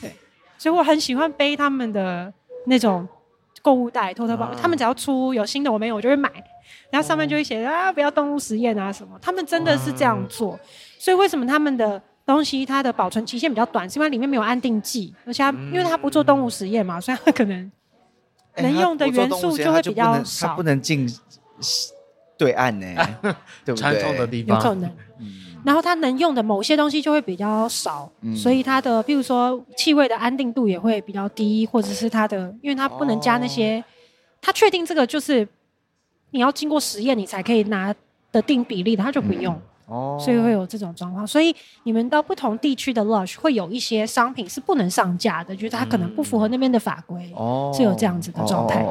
对，所以我很喜欢背他们的那种购物袋、偷偷包。他们只要出有新的我没有，我就会买。然后上面就会写啊，不要动物实验啊什么。他们真的是这样做，所以为什么他们的东西它的保存期限比较短？是因为里面没有安定剂，而且它因为它不做动物实验嘛，所以它可能能用的元素就会比较少。它不能进。对岸呢，(laughs) 对不对？的地方。有可能，然后它能用的某些东西就会比较少，所以它的，譬如说气味的安定度也会比较低，或者是它的，因为它不能加那些，它确定这个就是你要经过实验你才可以拿的定比例的，它就不用，哦，所以会有这种状况。所以你们到不同地区的 Lush 会有一些商品是不能上架的，就是它可能不符合那边的法规，哦，是有这样子的状态。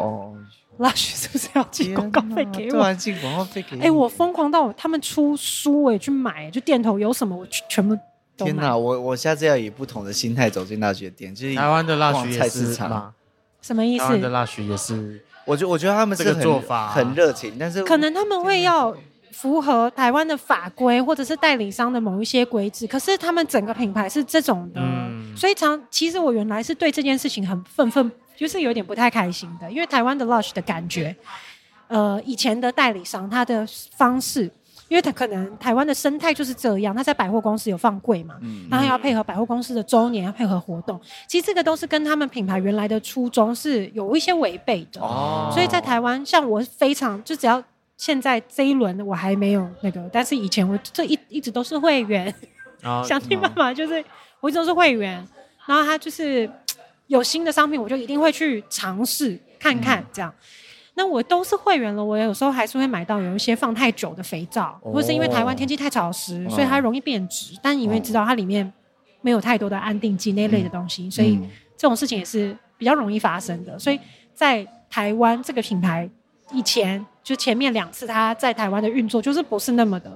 Lush 是不是要寄广告费给我？突然寄广告费给我？哎，我疯狂到他们出书，我也去买，就店头有什么我全部都买。天哪，我我下次要以不同的心态走进 Lush 的店，就是台湾的 Lush 菜市场什么意思？台湾的 Lush 也是，我觉我觉得他们这个做法很热情，但是可能他们会要符合台湾的法规或者是代理商的某一些规制，可是他们整个品牌是这种的，所以常其实我原来是对这件事情很愤愤。就是有点不太开心的，因为台湾的 Lush 的感觉呃以前的代理商他的方式，因为他可能台湾的生态就是这样，他在百货公司有放柜嘛，嗯，然后要配合百货公司的周年，要配合活动，其实这个都是跟他们品牌原来的初衷是有一些违背的。哦，所以在台湾，像我非常就只要现在这一轮我还没有那个，但是以前我这一一直都是会员，哦、(laughs) 想尽办法就是我一直都是会员，然后他就是。有新的商品，我就一定会去尝试看看，这样。嗯、那我都是会员了，我有时候还是会买到有一些放太久的肥皂，哦、或是因为台湾天气太潮湿，哦、所以它容易变质。哦、但因为知道它里面没有太多的安定剂那类的东西，嗯、所以这种事情也是比较容易发生的。所以在台湾这个品牌以前就前面两次它在台湾的运作就是不是那么的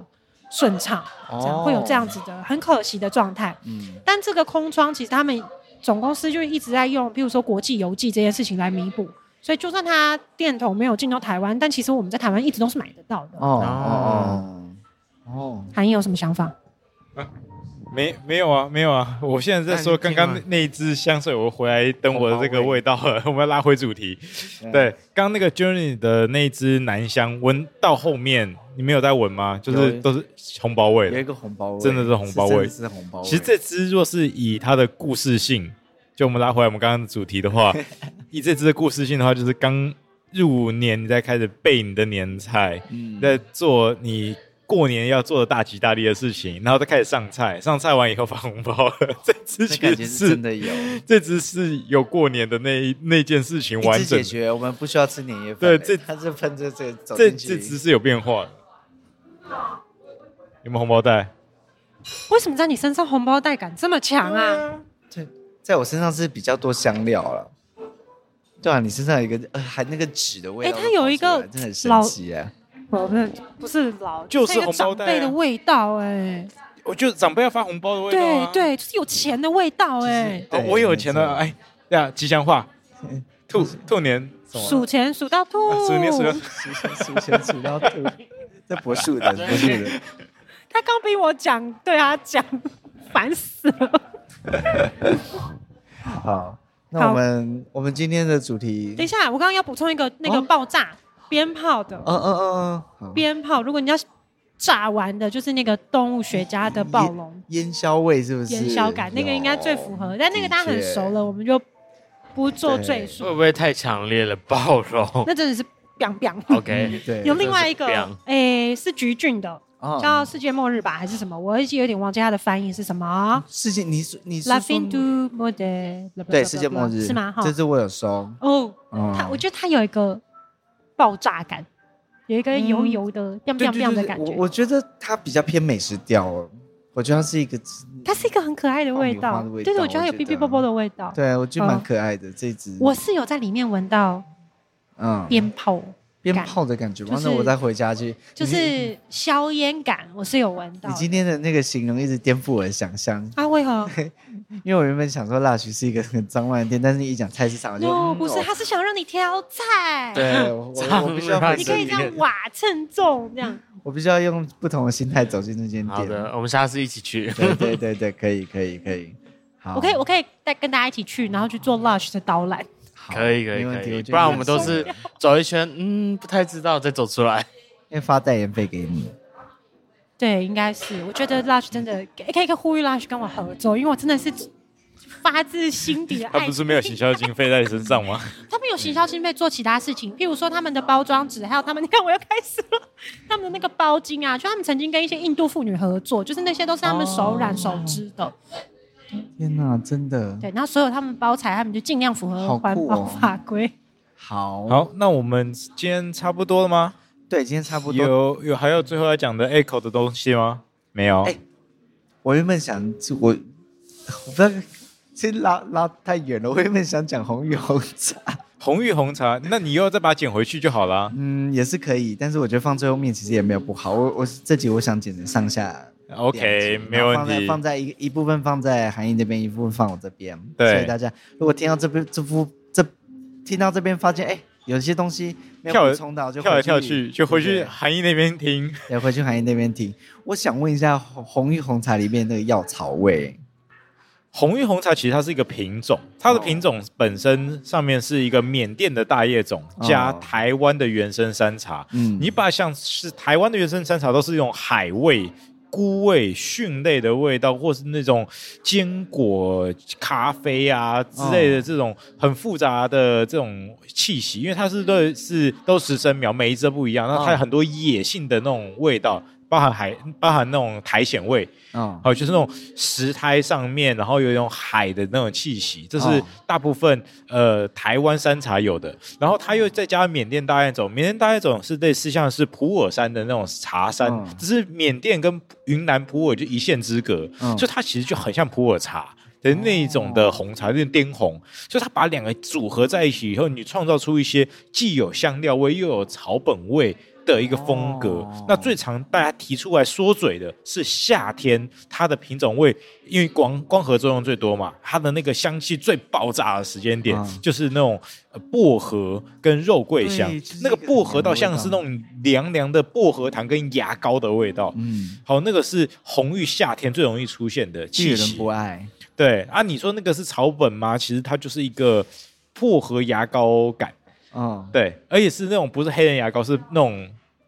顺畅，这样会有这样子的很可惜的状态。嗯，但这个空窗其实他们。总公司就一直在用，譬如说国际邮寄这件事情来弥补，所以就算他店头没有进到台湾，但其实我们在台湾一直都是买得到的。哦哦哦，韩英有什么想法？啊，没没有啊，没有啊，我现在在说刚刚那一支香水，我回来等我的这个味道了，我们要拉回主题。对，刚刚那个 Journey 的那一支男香，闻到后面。你没有在闻吗？就是都是红包味，有一个红包味，真的是红包味，是红包味。其实这只若是以它的故事性，就我们拉回来我们刚刚的主题的话，(laughs) 以这只的故事性的话，就是刚入年你在开始备你的年菜，嗯，在做你。过年要做的大吉大利的事情，然后再开始上菜，上菜完以后发红包了。(laughs) 这支其实是真的有，这只是有过年的那那件事情完整解决。我们不需要吃年夜饭。对，这它是喷着这这这只是有变化的。有没有红包袋？为什么在你身上红包袋感这么强啊？在在我身上是比较多香料了。对啊，你身上有一个呃，还那个纸的味道。哎，它有一个真的很神奇哎。不是不是老，就是红包袋的味道哎。我觉得长辈要发红包的味道。对对，就是有钱的味道哎。我有钱的哎，对啊，吉祥话，兔 (laughs) 兔年数钱数到兔，数年数到 (laughs) 数钱数到吐，这不是的，(laughs) 不是的。他刚逼我讲，对他讲，烦死了。(laughs) 好，那我们我们今天的主题，等一下，我刚刚要补充一个那个爆炸。鞭炮的，嗯嗯嗯嗯，鞭炮，如果你要炸完的，就是那个动物学家的暴龙烟硝味，是不是？烟硝感，那个应该最符合。但那个大家很熟了，我们就不做赘述。会不会太强烈了？暴龙？那真的是 biang biang。(laughs) OK，对。有另外一个，哎，是橘郡的，叫世界末日吧，还是什么？我已经有点忘记它的翻译是什么。世界，你你是 Laughing to more day？对，世界末日是吗？哈，这次我有收。哦，它，我觉得它有一个。爆炸感，有一个油油的、亮亮亮的感觉。我我觉得它比较偏美食调哦，我觉得它是一个，它是一个很可爱的味道，就是我觉得它有哔哔啵啵的味道。对，我觉得蛮可爱的这只。我是有在里面闻到，嗯，鞭炮。鞭炮的感觉，完了我再回家去，就是硝烟感，我是有闻到。你今天的那个形容一直颠覆我的想象啊？为何？(laughs) 因为我原本想说 Lush 是一个很脏乱的店，但是一讲菜市场，就 (laughs) 不是，他是想让你挑菜。对，我我 (laughs) 必须要，你可以这样瓦称重这样。我必须要用不同的心态走进这间店。好的，我们下次一起去。对对对对，可以可以可以。好，我可以我可以带跟大家一起去，然后去做 Lush 的导览。可以可以可以，不然我们都是走一圈，嗯，不太知道再走出来。先发代言费给你。对，应该是。我觉得 Lush 真的可以可以呼吁 Lush 跟我合作，因为我真的是发自心底的爱。他不是没有行销经费在你身上吗？(laughs) 他们有行销经费做其他事情，譬如说他们的包装纸，还有他们，你 (laughs) 看我又开始了，他们的那个包巾啊，就他们曾经跟一些印度妇女合作，就是那些都是他们手染手织的。天哪，真的！对，然后所有他们包材，他们就尽量符合环保法规。好好，那我们今天差不多了吗？对，今天差不多。有有还有最后要讲的 Echo 的东西吗？没有。哎，我原本想，我我不知道，其实拉拉太远了。我原本想讲红玉红茶，红玉红茶，那你又要再把它捡回去就好了。嗯，也是可以，但是我觉得放最后面其实也没有不好。我我这集我想剪成上下。OK，没问题。放在放在一一部分放在韩奕这边，一部分放我这边。对，所以大家如果听到这边这幅这听到这边发现哎，有些东西没有补充到，就跳来跳去，就回去韩奕那边听。对回去韩奕那边听。我想问一下，红玉红茶里面那个药草味，红玉红茶其实它是一个品种，它的品种本身上面是一个缅甸的大叶种加台湾的原生山茶。嗯，你把像是台湾的原生山茶都是用海味、菇味、蕈类的味道，或是那种坚果、咖啡啊之类的这种很复杂的这种气息，因为它是都是都十生苗，每一只不一样，那它有很多野性的那种味道。包含海，包含那种苔藓味，嗯，还有就是那种石苔上面，然后有一种海的那种气息，这是大部分、哦、呃台湾山茶有的。然后它又再加缅甸大叶种，缅甸大叶种是类似像是普洱山的那种茶山，嗯、只是缅甸跟云南普洱就一线之隔，嗯、所以它其实就很像普洱茶的那一种的红茶，那种滇红。所以它把两个组合在一起以后，你创造出一些既有香料味又有草本味。的一个风格，哦、那最常大家提出来说嘴的是夏天，它的品种味，因为光光合作用最多嘛，它的那个香气最爆炸的时间点，嗯、就是那种薄荷跟肉桂香，那个薄荷倒像是那种凉凉的薄荷糖跟牙膏的味道。嗯，好，那个是红玉夏天最容易出现的气息。不爱。对啊，你说那个是草本吗？其实它就是一个薄荷牙膏感。嗯，对，而且是那种不是黑人牙膏，是那种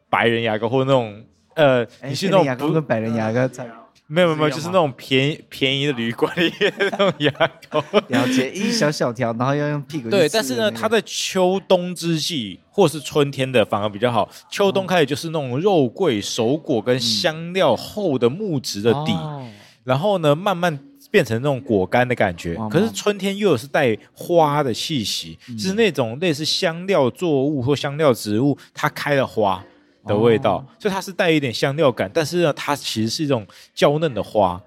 白人牙膏，或者那种呃，欸、你是那种牙膏跟白人牙膏在没有没有，就是那种便宜便宜的旅馆里面的那种牙膏，(laughs) 了解，一小小条，然后要用屁股。对，但是呢，它在秋冬之际或是春天的反而比较好。秋冬开始就是那种肉桂、熟果跟香料厚的木质的底，嗯、然后呢，慢慢。变成那种果干的感觉，可是春天又有是带花的气息，就是那种类似香料作物或香料植物它开了花的味道，所以它是带一点香料感，但是呢，它其实是一种娇嫩的花，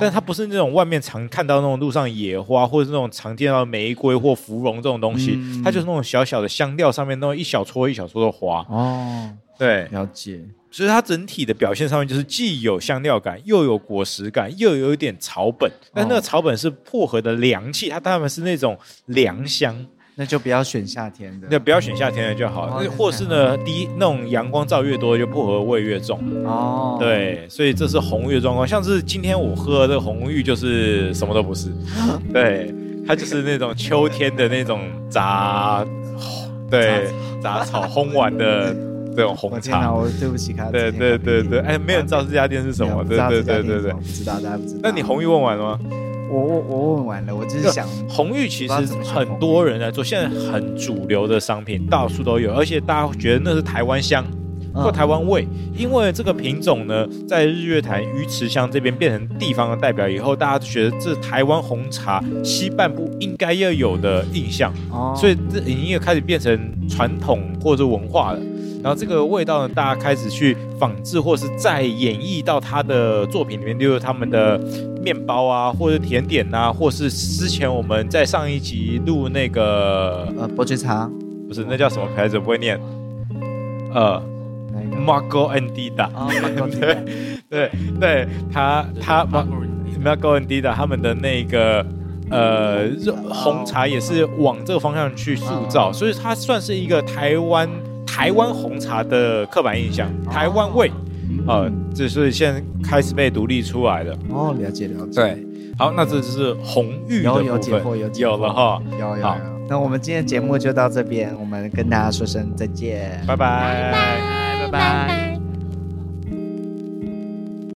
但它不是那种外面常看到那种路上野花，或者是那种常见到的玫瑰或芙蓉这种东西，它就是那种小小的香料上面那种一小撮一小撮的花。哦，对，了解。所以它整体的表现上面就是既有香料感，又有果实感，又有一点草本。但那个草本是薄荷的凉气，它当然是那种凉香，那就不要选夏天的，那不要选夏天的就好。那或是呢，第一那种阳光照越多，就薄荷味越重。哦，对，所以这是红玉的状况。像是今天我喝的这个红玉，就是什么都不是，(laughs) 对，它就是那种秋天的那种杂，(laughs) 对，杂草烘完的。这种红茶，我对不起他，对对对对，哎，没人知道这家店是什么，对对对对对，不知道，大家不知道。那你红玉问完了吗？我我我问完了，我就是想，红玉其实很多人来做，现在很主流的商品，到处都有，而且大家觉得那是台湾香或台湾味，因为这个品种呢，在日月潭鱼池乡这边变成地方的代表以后，大家都觉得这台湾红茶西半部应该要有的印象，哦。所以这已经也开始变成传统或者文化了。然后这个味道呢，大家开始去仿制，或是再演绎到他的作品里面，例如他们的面包啊，或者甜点啊，或是之前我们在上一集录那个呃伯爵茶，不是那叫什么牌子？不会念，呃，Marco Andida，(laughs) 对对对，他他 Marco Andida 他们的那个呃红茶也是往这个方向去塑造，所以它算是一个台湾。台湾红茶的刻板印象，台湾味，啊、呃，这是现在开始被独立出来的。哦，了解了解。对，好，那这就是红玉的部分。有有解惑，有有了哈，有有有。好那我们今天节目就到这边，我们跟大家说声再见，拜拜，拜拜。拜拜。